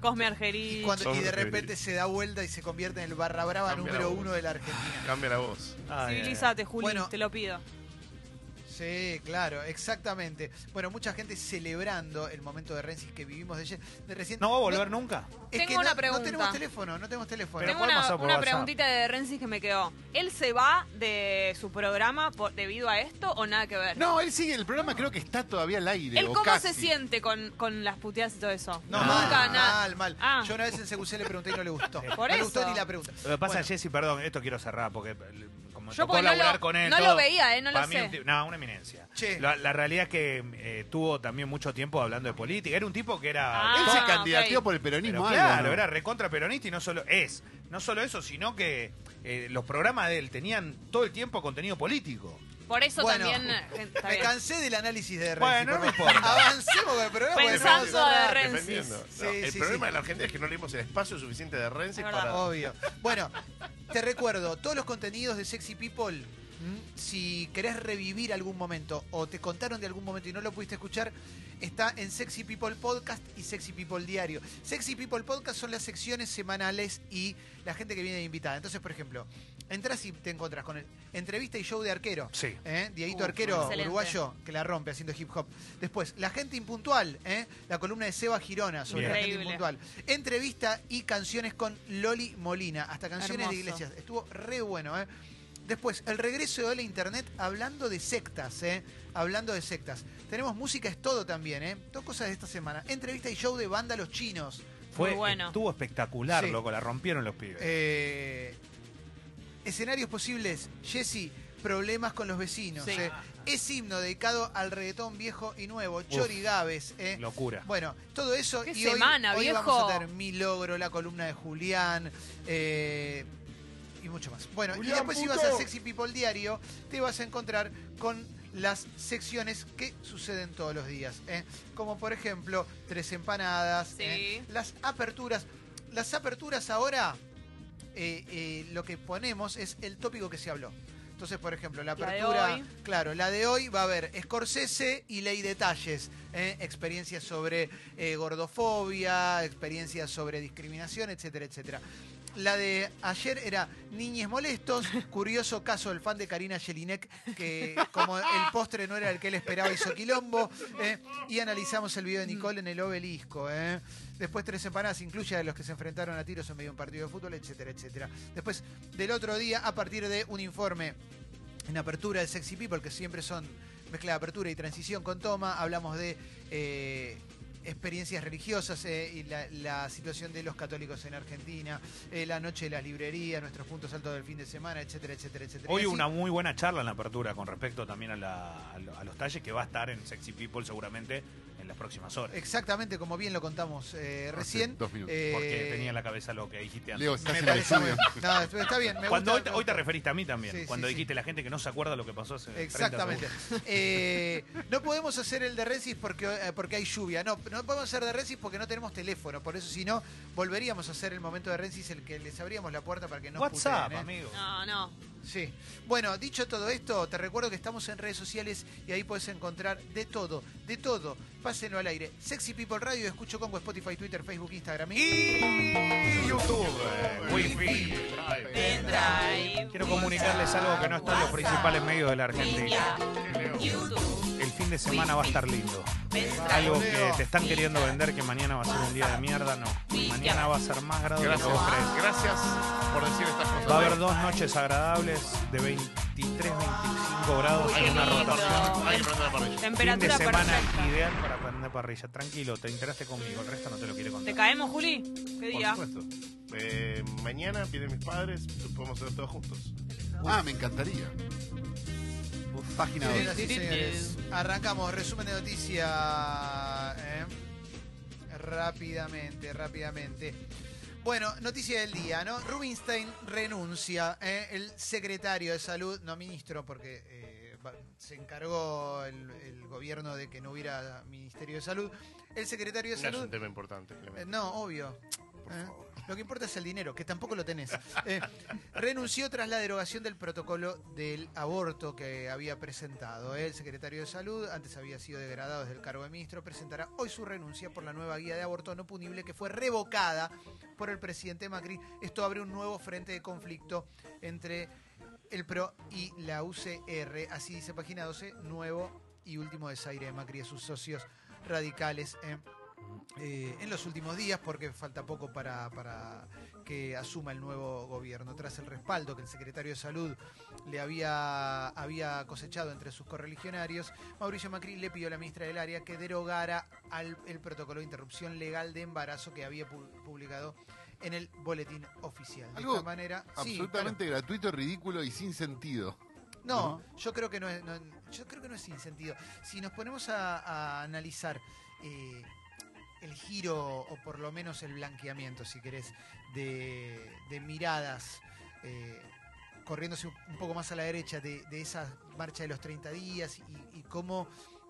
Cosme Argerich. Cuando- y de repente se da vuelta y se convierte en el barra brava Cambia la número voz. uno de la Argentina. Cambia la voz. Civilízate, Juli, Bueno. te lo pido. Sí, claro, exactamente. Bueno, mucha gente celebrando el momento de Rensis que vivimos de, de recién. ¿No va a volver nunca? Es Tengo que una no, pregunta. no tenemos teléfono, no tenemos teléfono. Tengo una, una preguntita de Rensis que me quedó. ¿Él se va de su programa por, debido a esto o nada que ver? No, él sigue, el programa creo que está todavía al aire. ¿Él o cómo casi. se siente con, con las puteadas y todo eso? No, Nunca mal, nada. mal, mal. Ah. Yo una vez en CQC le pregunté y no le gustó. Por no le eso. gustó ni la pregunta. Lo que pasa, Bueno. Jessy, perdón, esto quiero cerrar porque como Yo tocó porque no laburar lo- con él. no lo veía, eh, no lo mí sé. un ti- no, una eminencia. Che. La, la realidad es que eh, tuvo también mucho tiempo hablando de política. Era un tipo que era. Ah, Él se ok. candidateó por el peronismo. Pero algo, claro, ¿no? era recontra peronista y no solo es. No solo eso, sino que eh, los programas de él tenían todo el tiempo contenido político. Por eso Bueno, también. eh, está Me bien. cansé del análisis de Renzi. Bueno, no por me importa. Avancemos con el programa. Pensando de. Renzi. Defendiendo. No, Sí, el sí, problema sí. de la Argentina es que no le dimos el espacio suficiente de Renzi para. Obvio. Bueno, te recuerdo, todos los contenidos de Sexy People. Si querés revivir algún momento o te contaron de algún momento y no lo pudiste escuchar, está en Sexy People Podcast y Sexy People Diario. Sexy People Podcast son las secciones semanales y la gente que viene de invitada. Entonces, por ejemplo, entras y te encontrás con el entrevista y show de arquero. Sí. ¿eh? Dieguito Arquero, excelente. uruguayo, que la rompe haciendo hip hop. Después, la gente impuntual, ¿eh? la columna de Seba Girona sobre Bien. la gente impuntual. Entrevista y canciones con Loli Molina, hasta canciones de iglesias. Estuvo re bueno, ¿eh? Después, el regreso de la internet hablando de sectas, ¿eh? Hablando de sectas. Tenemos música es todo también, ¿eh? Dos cosas de esta semana. Entrevista y show de banda Los Chinos. Fue, Muy bueno. Estuvo espectacular, Sí. loco, la rompieron los pibes. Eh, Escenarios posibles, Jesse, problemas con los vecinos. Sí. eh. Es himno dedicado al reggaetón viejo y nuevo, Chorigaves. eh. Locura. Bueno, todo eso ¡Qué y hoy- semana, hoy, viejo! vamos a tener mi logro, la columna de Julián eh, y mucho más. Bueno, y después si vas a Sexy People Diario, te vas a encontrar con las secciones que suceden todos los días. ¿eh? Como por ejemplo, tres empanadas, ¿eh? las aperturas. Las aperturas ahora, eh, eh, lo que ponemos es el tópico que se habló. Entonces, por ejemplo, la La de apertura, hoy. claro, la de hoy va a haber Scorsese y Ley Detalles, ¿eh? experiencias sobre eh, gordofobia, experiencias sobre discriminación, etcétera, etcétera. La de ayer era Niñes Molestos, curioso caso del fan de Karina Jelinek, que como el postre no era el que él esperaba, hizo quilombo. ¿eh? Y analizamos el video de Nicole en el obelisco. ¿eh? Después Tres Empanadas incluye a los que se enfrentaron a tiros en medio de un partido de fútbol, etcétera, etcétera. Después del otro día, a partir de un informe en apertura del Sexy People, que siempre son mezcla de apertura y transición con toma, hablamos de eh, experiencias religiosas eh, y la, la situación de los católicos en Argentina, eh, la noche de las librerías, nuestros puntos altos del fin de semana, etcétera, etcétera, etcétera. Hoy una muy buena charla en la apertura con respecto también a, la- a los talles que va a estar en Sexy People seguramente en las próximas horas. Exactamente, como bien lo contamos eh, recién. dos minutos. eh, Porque tenía en la cabeza lo que dijiste antes. Leo, estás me en el estudio. bien. No, está bien, me Cuando gusta, hoy, te- hoy referiste a mí también, Sí, cuando sí, dijiste la gente que no se acuerda lo que pasó hace 30 Exactamente. Eh, no podemos hacer el de Rensis porque, eh, porque hay lluvia. No, no podemos hacer de Rensis porque no tenemos teléfono. Por eso, si no, volveríamos a hacer el momento de Rensis el que les abríamos la puerta para que no WhatsApp, amigo. No, no. Sí. Bueno, dicho todo esto, te recuerdo que estamos en redes sociales y ahí puedes encontrar de todo, de todo. Pásenlo al aire. Sexy People Radio, escucho Congo, Spotify, Twitter, Facebook, Instagram y YouTube, Wi-Fi. Quiero comunicarles algo que no está en los principales medios de la Argentina. El fin de semana va a estar lindo. Algo que te están queriendo vender que mañana va a ser un día de mierda, no. Mañana va a ser más grado de lo que Gracias, vos crees. gracias por decir estas cosas. Va a haber dos noches agradables de 23, 25 grados Uy, en una lindo. rotación. Hay que prender la parrilla. Temperatura fin de semana perfecta. ideal para prender parrilla. Tranquilo, te enteraste conmigo, el resto no te lo quiere ¿Te contar. caemos, Juli? ¿Qué Por día? supuesto. Eh, mañana vienen mis padres, podemos hacer todos juntos. Ah, me encantaría. Página Señoras 2. y señores, arrancamos. Resumen de noticias. ¿eh? Rápidamente, rápidamente. Bueno, noticia del día, ¿no? Rubinstein renuncia. ¿eh? El secretario de salud, no ministro, porque eh, se encargó el, el gobierno de que no hubiera ministerio de salud. El secretario de No es salud. un tema importante, Clemente. No, obvio. ¿eh? Lo que importa es el dinero, que tampoco lo tenés. Eh, renunció tras la derogación del protocolo del aborto que había presentado. ¿eh? El secretario de Salud, antes había sido degradado desde el cargo de ministro, presentará hoy su renuncia por la nueva guía de aborto no punible que fue revocada por el presidente Macri. Esto abre un nuevo frente de conflicto entre el PRO y la UCR. Así dice página 12, nuevo y último desaire de Macri y sus socios radicales. Eh, en los últimos días, porque falta poco para, para que asuma el nuevo gobierno. Tras el respaldo que el secretario de Salud le había, había cosechado entre sus correligionarios, Mauricio Macri le pidió a la ministra del área que derogara al, el protocolo de interrupción legal de embarazo que había pu- publicado en el boletín oficial. De Algo esta manera, sí, absolutamente gratuito, ridículo y sin sentido. no, yo creo que no es, no- yo creo que no es sin sentido. Si nos ponemos a, a analizar eh, el giro o por lo menos el blanqueamiento, si querés, de, de miradas eh, corriéndose un poco más a la derecha de, de esa marcha de los 30 días y, y cómo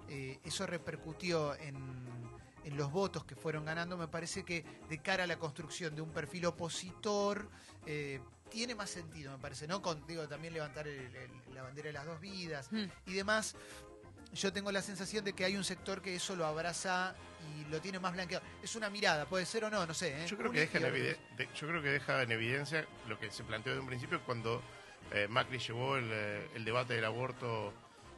eh, eso repercutió en, en los votos que fueron ganando, me parece que de cara a la construcción de un perfil opositor eh, tiene más sentido, me parece, ¿no? Con, digo, también levantar el- el- la bandera de las dos vidas y demás. Yo tengo la sensación de que hay un sector que eso lo abraza y lo tiene más blanqueado. Es una mirada, puede ser o no, no sé. ¿eh? Yo creo, que deja en yo creo que deja en evidencia lo que se planteó de un principio cuando eh, Macri llevó el, eh, el debate del aborto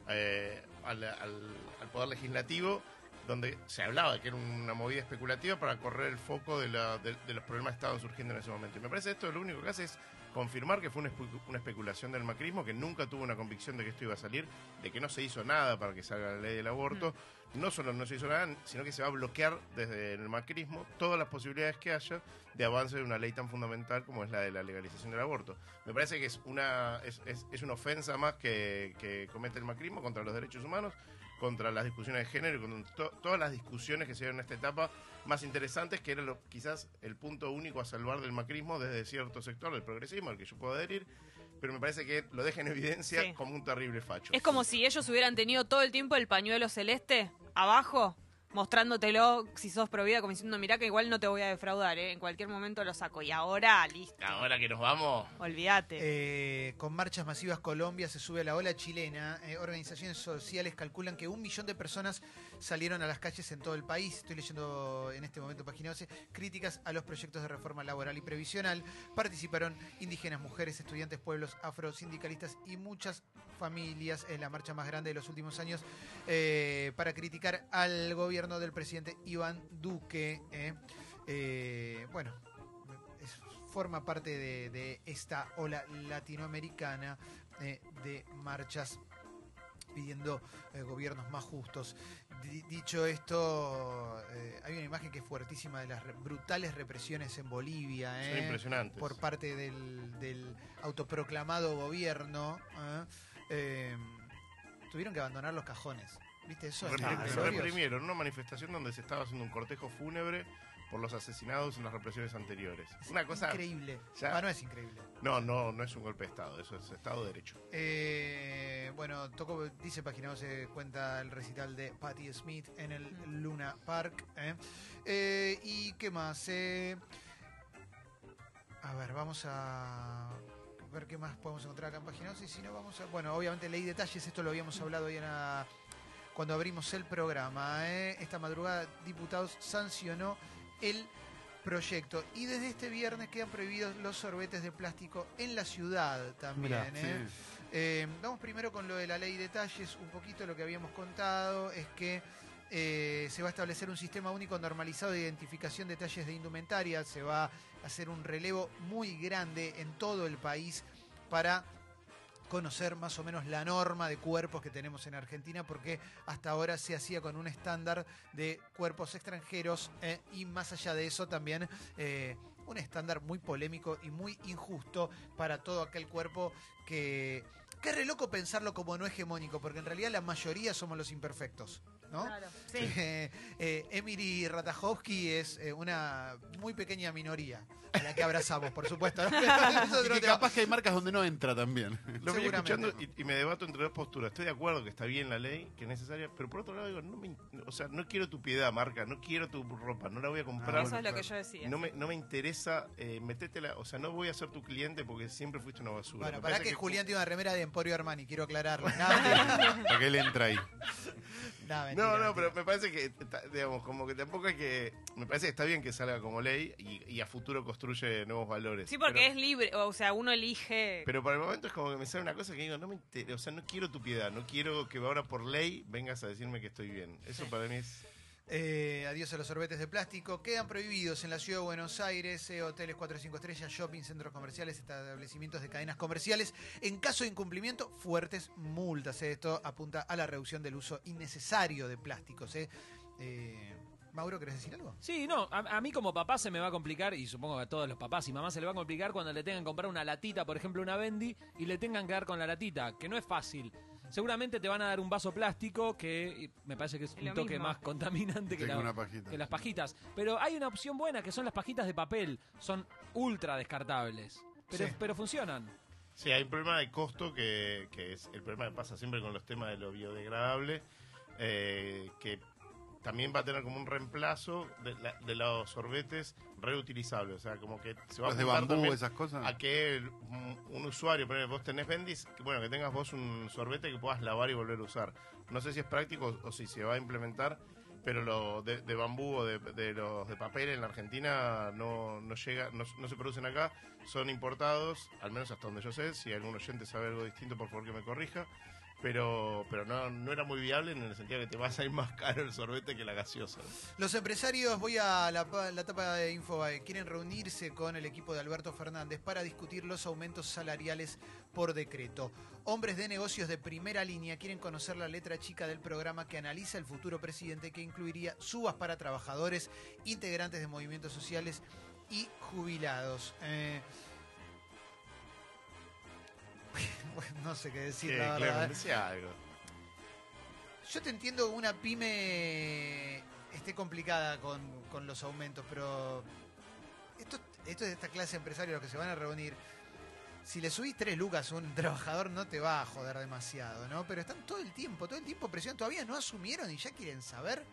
eh, al, al- al Poder Legislativo, donde se hablaba de que era una movida especulativa para correr el foco de, la- de- de los problemas que estaban surgiendo en ese momento. Y me parece esto lo único que hace es confirmar que fue una, espe- una especulación del macrismo, que nunca tuvo una convicción de que esto iba a salir, de que no se hizo nada para que salga la ley del aborto. no solo no se hizo nada, sino que se va a bloquear desde el macrismo todas las posibilidades que haya de avance de una ley tan fundamental como es la de la legalización del aborto. Me parece que es una, es, es- es una ofensa más que, que comete el macrismo contra los derechos humanos, contra las discusiones de género, con to- todas las discusiones que se dieron en esta etapa más interesantes, que era lo, quizás el punto único a salvar del macrismo desde cierto sector del progresismo al que yo puedo adherir, pero me parece que lo deja en evidencia Sí. como un terrible facho. Es como si ellos hubieran tenido todo el tiempo el pañuelo celeste abajo, mostrándotelo si sos provida, como diciendo, mirá que igual no te voy a defraudar, ¿eh? en cualquier momento lo saco. Y ahora, listo, Ahora que nos vamos. olvídate. Eh, con marchas masivas, Colombia se sube a la ola chilena. Eh, organizaciones sociales calculan que un millón de personas salieron a las calles en todo el país. Estoy leyendo en este momento página 12. Críticas a los proyectos de reforma laboral y previsional. Participaron indígenas, mujeres, estudiantes, pueblos, afrosindicalistas y muchas familias. Es la marcha más grande de los últimos años eh, para criticar al gobierno del presidente Iván Duque. eh. Eh, bueno, es- forma parte de, de esta ola latinoamericana eh, de marchas pidiendo eh, gobiernos más justos. Di- dicho esto, eh, hay una imagen que es fuertísima de las re- brutales represiones en Bolivia. Son impresionantes. Por parte del, del autoproclamado gobierno. tuvieron que abandonar los cajones. ¿Viste eso? Repri- En los velorios. reprimieron una manifestación donde se estaba haciendo un cortejo fúnebre por los asesinados en las represiones anteriores. Una cosa Increíble. ya- Ah, no es increíble. No, no, no es un golpe de Estado, eso es Estado de Derecho. Eh, bueno, tocó, dice Página 12, cuenta el recital de Patti Smith en el Luna Park. ¿eh? Eh, ¿Y qué más? A ver, vamos a ver qué más podemos encontrar acá en Página 12. Y si no, vamos a... Bueno, obviamente leí detalles, esto lo habíamos hablado hoy en la- cuando abrimos el programa. ¿eh? Esta madrugada, diputados sancionó el proyecto. Y desde este viernes quedan prohibidos los sorbetes de plástico en la ciudad también. Mirá, ¿eh? sí. Eh, vamos primero con lo de la ley de detalles. Un poquito lo que habíamos contado es que eh, se va a establecer un sistema único normalizado de identificación de talles de indumentaria. Se va a hacer un relevo muy grande en todo el país para conocer más o menos la norma de cuerpos que tenemos en Argentina, porque hasta ahora se hacía con un estándar de cuerpos extranjeros eh, y más allá de eso también eh, un estándar muy polémico y muy injusto para todo aquel cuerpo que... Qué re loco pensarlo como no hegemónico, porque en realidad la mayoría somos los imperfectos, ¿no? Claro, sí. Eh, eh, Emily Ratajkowski es eh, una muy pequeña minoría, a la que abrazamos, por supuesto. capaz que hay marcas donde no entra también. Lo Seguramente. escuchando y, y me debato entre dos posturas. Estoy de acuerdo que está bien la ley, que es necesaria, pero por otro lado digo, no me, o sea, no quiero tu piedad, marca, no quiero tu ropa, no la voy a comprar. Eso es lo que yo decía. No me, no me interesa eh, metétela, o sea, no voy a ser tu cliente porque siempre fuiste una basura. Bueno, para que, Julián tiene una remera de Emporio Armani, quiero aclararlo. No, Para que él entra ahí. no, mentira, No, no, pero me parece que, digamos, como que tampoco hay que. Me parece que está bien que salga como ley y, y a futuro construye nuevos valores. Sí, porque Pero- es libre, o sea, uno elige. Pero por el momento es como que me sale una cosa que digo, no me interesa, o sea, no quiero tu piedad, no quiero que ahora por ley vengas a decirme que estoy bien. Eso para mí es... Eh, adiós a los sorbetes de plástico. Quedan prohibidos en la ciudad de Buenos Aires eh, hoteles 4 o 5 estrellas, shopping, centros comerciales, establecimientos de cadenas comerciales. En caso de incumplimiento, fuertes multas. eh. Esto apunta a la reducción del uso innecesario de plásticos. eh. Mauro, ¿querés decir algo? Sí, no, a, a mí como papá se me va a complicar, y supongo que a todos los papás y mamás se le va a complicar cuando le tengan que comprar una latita, por ejemplo, una Bendy, y le tengan que dar con la latita, que no es fácil. Seguramente te van a dar un vaso plástico que me parece que es un lo toque mismo. más contaminante que, Tengo la- una pajita. que las pajitas. Pero hay una opción buena que son las pajitas de papel, son ultra descartables, pero, Sí. pero funcionan. Sí, hay un problema de costo que, que es el problema que pasa siempre con los temas de lo biodegradable, eh, que también va a tener como un reemplazo de, la- de los sorbetes reutilizables. O sea, como que se va Los a de bambú, también esas cosas. A que el- un, un usuario, por ejemplo, vos tenés bendis, que, bueno, que tengas vos un sorbete que puedas lavar y volver a usar. No sé si es práctico o si se va a implementar, pero lo de, de bambú o de, de los de papel en la Argentina no, no llega, no, no se producen acá, son importados, al menos hasta donde yo sé. Si algún oyente sabe algo distinto, por favor que me corrija. Pero pero no, no era muy viable en el sentido que te vas a ir más caro el sorbete que la gaseosa. Los empresarios, voy a la, la tapa de Infobae, quieren reunirse con el equipo de Alberto Fernández para discutir los aumentos salariales por decreto. Hombres de negocios de primera línea quieren conocer la letra chica del programa que analiza el futuro presidente que incluiría subas para trabajadores, integrantes de movimientos sociales y jubilados. Eh, no sé qué decir, Sí, la verdad. Eh. decía algo. Yo te entiendo que una pyme esté complicada con, con los aumentos, pero esto, esto es de esta clase de empresarios los que se van a reunir. Si le subís tres lucas a un trabajador no te va a joder demasiado, ¿no? Pero están todo el tiempo, todo el tiempo presionando. Todavía no asumieron y ya quieren saber.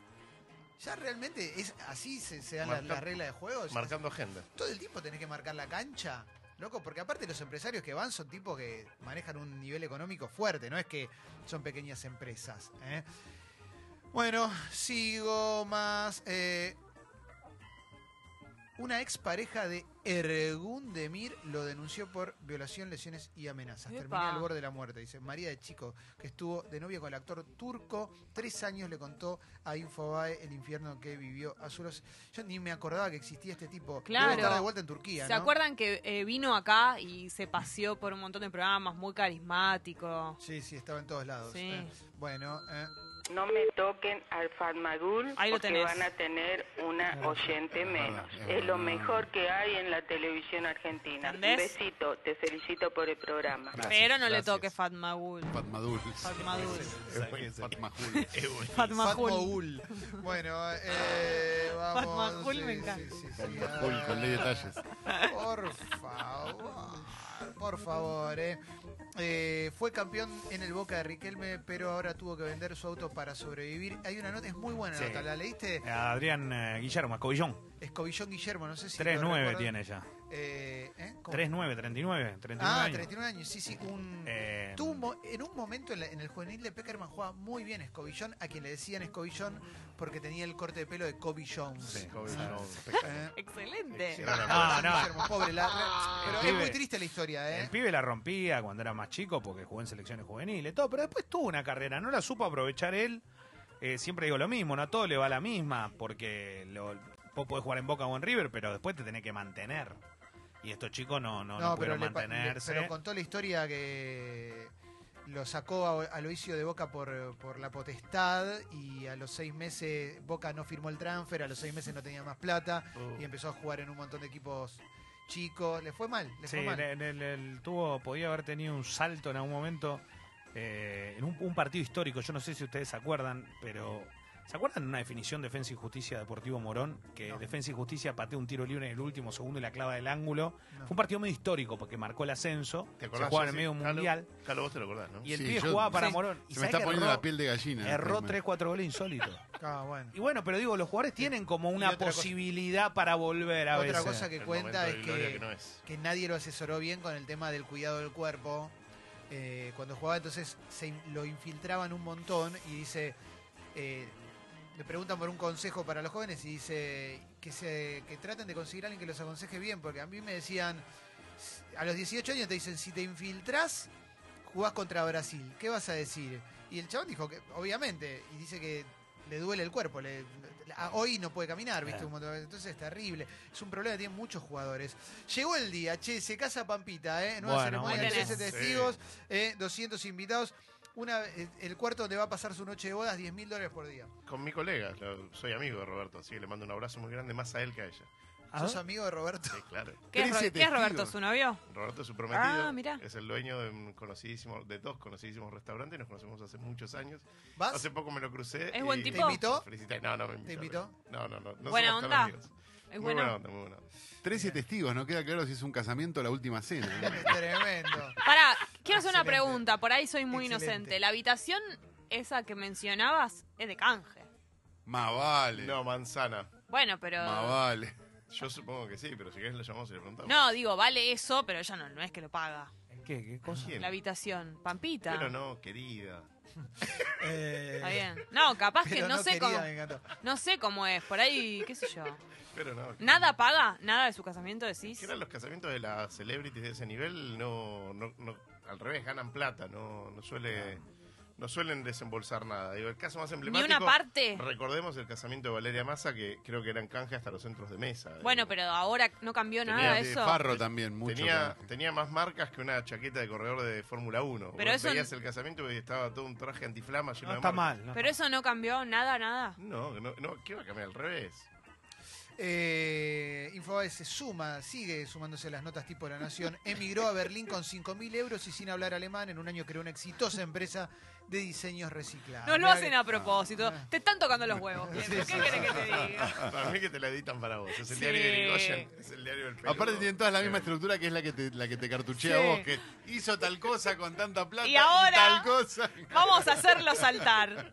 Ya realmente es así se, se dan la- las reglas de juego. Marcando agenda. todo el tiempo tenés que marcar la cancha, loco, porque aparte los empresarios que van son tipos que manejan un nivel económico fuerte, no es que son pequeñas empresas. ¿eh? Bueno, sigo más. eh, una expareja de Ergun Demir lo denunció por violación, lesiones y amenazas. Epa. Terminé al borde de la muerte, dice María de Chico, que estuvo de novia con el actor turco. Tres años le contó a Infobae el infierno que vivió a Zulos. Yo ni me acordaba que existía este tipo. Claro. Estar de vuelta en Turquía, ¿Se ¿no? acuerdan que eh, vino acá y se paseó por un montón de programas, muy carismático? Sí, sí, estaba en todos lados. Sí. eh. Bueno, eh, No me toquen al Fatmagul Ahí lo porque van a tener una oyente menos. Es lo mejor que hay en la televisión argentina. Un ¿Entendés? besito, te felicito por el programa. Pero no le toque Fatmagul. Fatmadul. Fatmadul. Fatmogul. Bueno, eh, vamos. Fatmajul sí, me encanta. sí, sí, Fatmajul, ah, con ley de detalles. Por favor, por favor, eh. Eh, fue campeón en el Boca de Riquelme, pero ahora tuvo que vender su auto para sobrevivir. Hay una nota, es muy buena Sí. nota, ¿la leíste? Adrián eh, Guillermo, Escobillón. Escobillón Guillermo, no sé si. lo 3-9 recuerdan. tiene ya. Eh, ¿eh? ¿Cómo? 3-9, 39. 39 Ah, años. 39 años, sí, sí. Un, Eh, tuvo en un momento en, la- en el juvenil de Peckerman jugaba muy bien Escobillón, a quien le decían Escobillón porque tenía el corte de pelo de Kobe Jones. Sí, Kobe. Jones. Excelente. sí, No, no, no. Guillermo, pobre, la- la- pero es muy triste la historia, ¿eh? El pibe la rompía cuando era más chico porque jugó en selecciones juveniles, todo, pero después tuvo una carrera, no la supo aprovechar él. Eh, siempre digo lo mismo, no a todo le va la misma, porque lo, vos podés jugar en Boca o en River, pero después te tenés que mantener. Y estos chicos no, no, no, pudieron le- mantenerse. pero contó la historia que lo sacó a, a Loisio de Boca por, por la potestad y a los seis meses Boca no firmó el transfer, a los seis meses no tenía más plata Uh. y empezó a jugar en un montón de equipos chicos. Le fue mal, le Sí, fue mal. el- el- el- tuvo, podía haber tenido un salto en algún momento eh, en un, un partido histórico. Yo no sé si ustedes se acuerdan, pero ¿se acuerdan de una definición Defensa y Justicia Deportivo Morón? Que Defensa y Justicia patea un tiro libre en el último segundo y la clava del ángulo. No. Fue un partido medio histórico porque marcó el ascenso. ¿Te Se acordás? jugaba en el Sí, medio mundial. Calo, vos te lo acordás, ¿no? Y el Sí, pibe yo- jugaba para sí, Morón. ¿Y Se me está poniendo erró- la piel de gallina. Erró Jaime. 3, 4 goles insólitos. Ah, bueno. Y bueno, pero digo, los jugadores tienen como una otra cosa- posibilidad para volver a Otra veces. cosa que El cuenta es que, que no es. que nadie lo asesoró bien con el tema del cuidado del cuerpo. Eh, cuando jugaba entonces se lo infiltraban un montón y dice, eh, le preguntan por un consejo para los jóvenes y dice que, se, que traten de conseguir a alguien que los aconseje bien, porque a mí me decían, a los 18 años te dicen, si te infiltras, jugás contra Brasil, ¿qué vas a decir? Y el chabón dijo que, obviamente, y dice que le duele el cuerpo, le, a- hoy no puede caminar, ¿viste? Un montón de- Entonces es terrible. Es un problema que tienen muchos jugadores. Llegó el día, che, se casa Pampita, ¿eh? Nueva Bueno, ceremonia, bueno. 13 Sí. testigos, eh, 200 invitados. Una, eh, el cuarto donde va a pasar su noche de bodas, 10 mil dólares por día. Con mi colega, lo- soy amigo de Roberto, así que le mando un abrazo muy grande, más a él que a ella. ¿Sos amigo de Roberto? Sí, claro. ¿Qué es, Ro- 13 qué es Roberto, su novio? Roberto es su prometido. Ah, mirá. Es el dueño de un conocidísimo, de dos conocidísimos restaurantes. Nos conocemos hace muchos años. ¿Vas? Hace poco me lo crucé. ¿Es buen y- tipo? ¿Te invitó? Felicité. No, no me invitó. ¿Te invitó? No, no, no. no Buena somos tan onda. amigos. Es muy bueno. buena onda, muy buena onda. 13 testigos, no queda claro si es un casamiento o la última cena. ¿no? Tremendo. Pará, quiero hacer una Excelente. pregunta, por ahí soy muy Excelente. inocente. La habitación esa que mencionabas es de canje. Más vale. No, manzana. Bueno, pero... Más vale. Yo supongo que sí, pero si querés lo llamamos y le preguntamos. No, digo, vale eso, pero ella no, no es que lo paga. ¿Qué, qué cosa? ¿Quién? La habitación. Pampita. Pero no, querida. Eh, Está bien. No, capaz que no, sé querida, cómo. encantó. No sé cómo es, por ahí, qué sé yo. Pero no. ¿Nada paga? ¿Nada de su casamiento decís? Que eran los casamientos de las celebrities de ese nivel, no, no, no- al revés, ganan plata, no, no suele, no suelen desembolsar nada. Digo, el caso más emblemático. una parte. Recordemos el casamiento de Valeria Massa, que creo que eran canje hasta los centros de mesa. Bueno, pero ahora no cambió Tenía nada de eso. Farro también, mucho. Tenía, tenía más marcas que una chaqueta de corredor de Fórmula 1. Pero Vos eso- veías el casamiento y estaba todo un traje antiflama lleno No de está marcas. mal. Pero eso no cambió nada, nada. No, no, no, ¿qué va a cambiar? Al revés. Eh, Infobae se suma, sigue sumándose las notas tipo la Nación. Emigró a Berlín con 5.000 euros y sin hablar alemán. En un año creó una exitosa empresa de diseños reciclados. No lo Mirá hacen que- a propósito. Te están tocando los huevos. Sí, ¿Qué sí, querés sí. que te diga? Para mí que te la editan para vos. Es el Sí. diario de Irigoyen, es el diario del peludo. Aparte tienen todas la misma estructura que es la que te, la que te cartuchea Sí. vos, que hizo tal cosa con tanta plata Y ahora- tal cosa. Vamos a hacerlo saltar.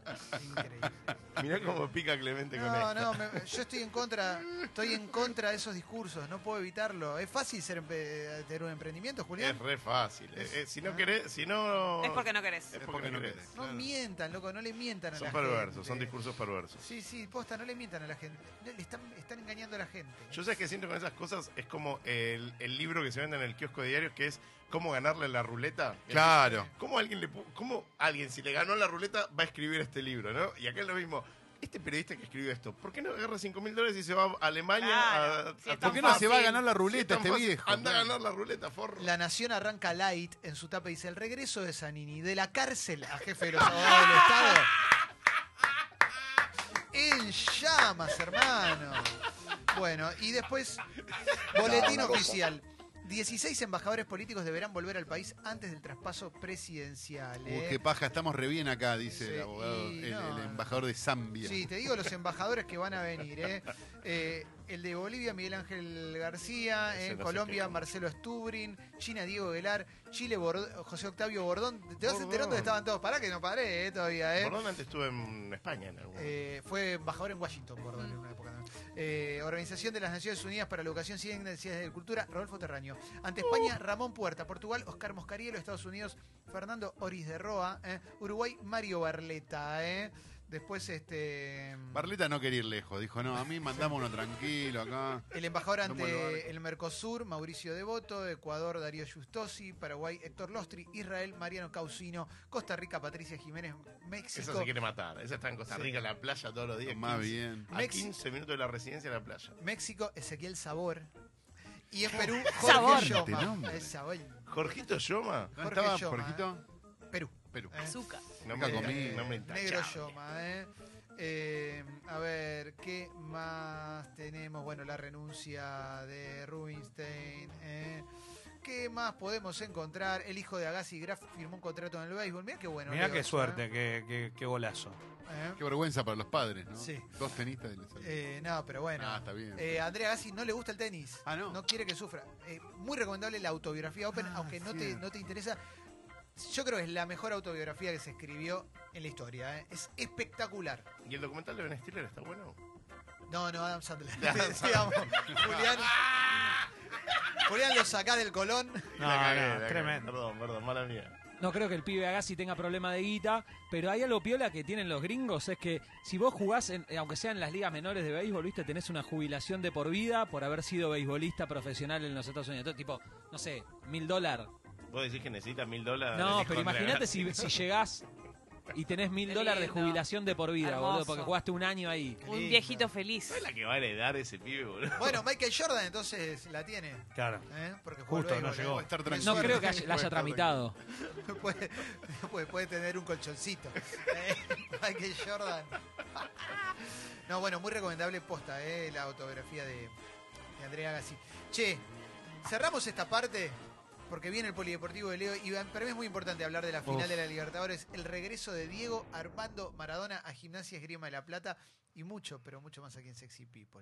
Mirá cómo pica Clemente con No, esto. no, me- yo estoy en contra, estoy en contra de esos discursos, no puedo evitarlo. ¿Es fácil ser empe- tener un emprendimiento, Julián? Es re fácil. Eh, eh, si no querés, si no. Es porque no querés. Es porque no querés. No mientan, loco, no le mientan a Son la perversos, gente. son discursos perversos. Sí, sí, posta, no le mientan a la gente. Le están, están engañando a la gente. Yo sé que siento con esas cosas es como el, el libro que se vende en el kiosco de diarios que es cómo ganarle la ruleta. Claro. ¿Cómo alguien le cómo alguien si le ganó la ruleta va a escribir este libro, ¿no? Y acá es lo mismo. Este periodista que escribió esto, ¿por qué no agarra 5 mil dólares y se va a Alemania Claro, a, si a ¿Por qué no se va a ganar la ruleta este fácil, viejo? Anda a ganar la ruleta, forro. La Nación arranca light en su tapa y dice el regreso de Zanini de la cárcel a jefe de los abogados del Estado. En llamas, hermano. Bueno, y después, boletín oficial. 16 embajadores políticos deberán volver al país antes del traspaso presidencial. ¿eh? qué paja, estamos re bien acá, dice Sí, el abogado, el, no. el embajador de Zambia. Sí, te digo los embajadores que van a venir. ¿eh? Eh, el de Bolivia, Miguel Ángel García. En Colombia. Marcelo Stubrin. China, Diego Velar. Chile, Bord- José Octavio Bordón. Te vas enterando que estaban todos. Pará que no paré eh, todavía. ¿eh? Bordón antes estuve en España en algún Eh, fue embajador en Washington, Bordón, Eh, Organización de las Naciones Unidas para la Educación, Ciencias y Cultura, Rodolfo Terraño. Ante España, Ramón Puerta. Portugal, Oscar Moscarielo. Estados Unidos, Fernando Oris de Roa. ¿eh? Uruguay, Mario Barleta. ¿eh? Después, este. Barleta no quería ir lejos, dijo, no, a mí mandamos uno tranquilo acá. El embajador ante el Mercosur, Mauricio Devoto, Ecuador, Darío Justosi, Paraguay, Héctor Lostri, Israel, Mariano Causino, Costa Rica, Patricia Jiménez, México. Esa se quiere matar. Esa está en Costa. Rica, en la playa todos los días. Más 15 bien. A Mex- 15 minutos de la residencia de la playa. México, Ezequiel Sabor. Y en Perú. Jorge Este Yoma. nombre. Es Sabor. Jorgito Yoma. ¿Dónde estaba, Jorgito? Perú. Perú. ¿eh? Azúcar. No me, comí. no me Negro. Yoma, ¿eh? Eh, a ver, ¿qué más tenemos? Bueno, la renuncia de Rubinstein. ¿eh? ¿Qué más podemos encontrar? El hijo de Agassi Graf firmó un contrato en el béisbol. Mira qué bueno. Mirá Leo, qué suerte, ¿eh? qué, qué- qué golazo. ¿Eh? Qué vergüenza para los padres, ¿no? Sí. Dos tenistas. y les salió. Eh, no, pero bueno. Ah, está bien. Eh, Andrea Gassi no le gusta el tenis. Ah, ¿no? quiere que sufra. Eh, muy recomendable la autobiografía Open, Ah, aunque no te, no te interesa. Yo creo que es la mejor autobiografía que se escribió en la historia. ¿eh? Es espectacular. ¿Y el documental de Ben Stiller está bueno? No, no, Adam Sandler. De Adam Sandler. Digamos, Julián, Julián lo sacá del Colón. No, La cagué, no, tremendo. Perdón, perdón, mala mía. No creo que el pibe Agassi tenga problema de guita, pero hay algo piola que tienen los gringos, es que si vos jugás, en- aunque sea en las ligas menores de béisbol, viste, tenés una jubilación de por vida por haber sido beisbolista profesional en los Estados Unidos. Entonces, tipo, no sé, mil dólares. Vos decís que necesita mil dólares. No, pero imagínate si, si llegás y tenés mil dólares de lindo. jubilación de por vida, Hermoso. boludo, porque jugaste un año ahí. Un viejito feliz. ¿Sabes la que va a heredar ese pibe, boludo? Bueno, Michael Jordan entonces la tiene. Claro. ¿eh? Porque jugó al Justo, no béisbol, llegó. ¿eh? Estar No creo que haya- la haya tramitado. puede, puede, puede tener un colchoncito. Eh, Michael Jordan. No, bueno, muy recomendable posta, eh, la autobiografía de, de Andrea Gassi. Che, cerramos esta parte porque viene el Polideportivo de Leo y para mí es muy importante hablar de la final Uf. de la Libertadores, el regreso de Diego Armando Maradona a Gimnasia Esgrima de la Plata y mucho, pero mucho más aquí en Sexy People.